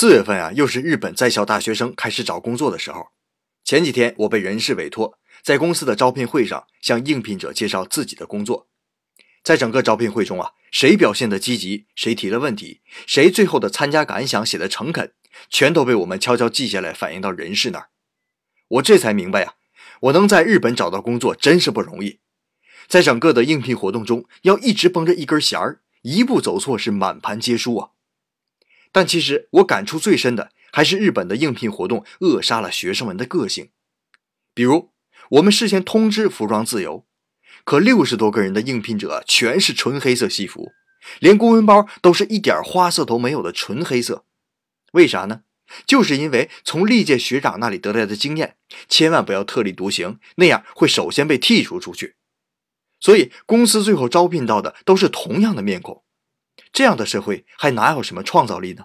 四月份啊，又是日本在校大学生开始找工作的时候。前几天我被人事委托，在公司的招聘会上向应聘者介绍自己的工作。在整个招聘会中啊，谁表现的积极，谁提了问题，谁最后的参加感想写的诚恳，全都被我们悄悄记下来，反映到人事那儿。我这才明白呀，我能在日本找到工作真是不容易。在整个的应聘活动中，要一直绷着一根弦儿，一步走错是满盘皆输啊。但其实我感触最深的，还是日本的应聘活动扼杀了学生们的个性。比如，我们事先通知服装自由。可六十多个人的应聘者全是纯黑色西服，连公文包都是一点花色都没有的纯黑色。为啥呢？就是因为从历届学长那里得来的经验，千万不要特立独行，那样会首先被剔除出去。所以公司最后招聘到的都是同样的面孔。这样的社会还哪有什么创造力呢？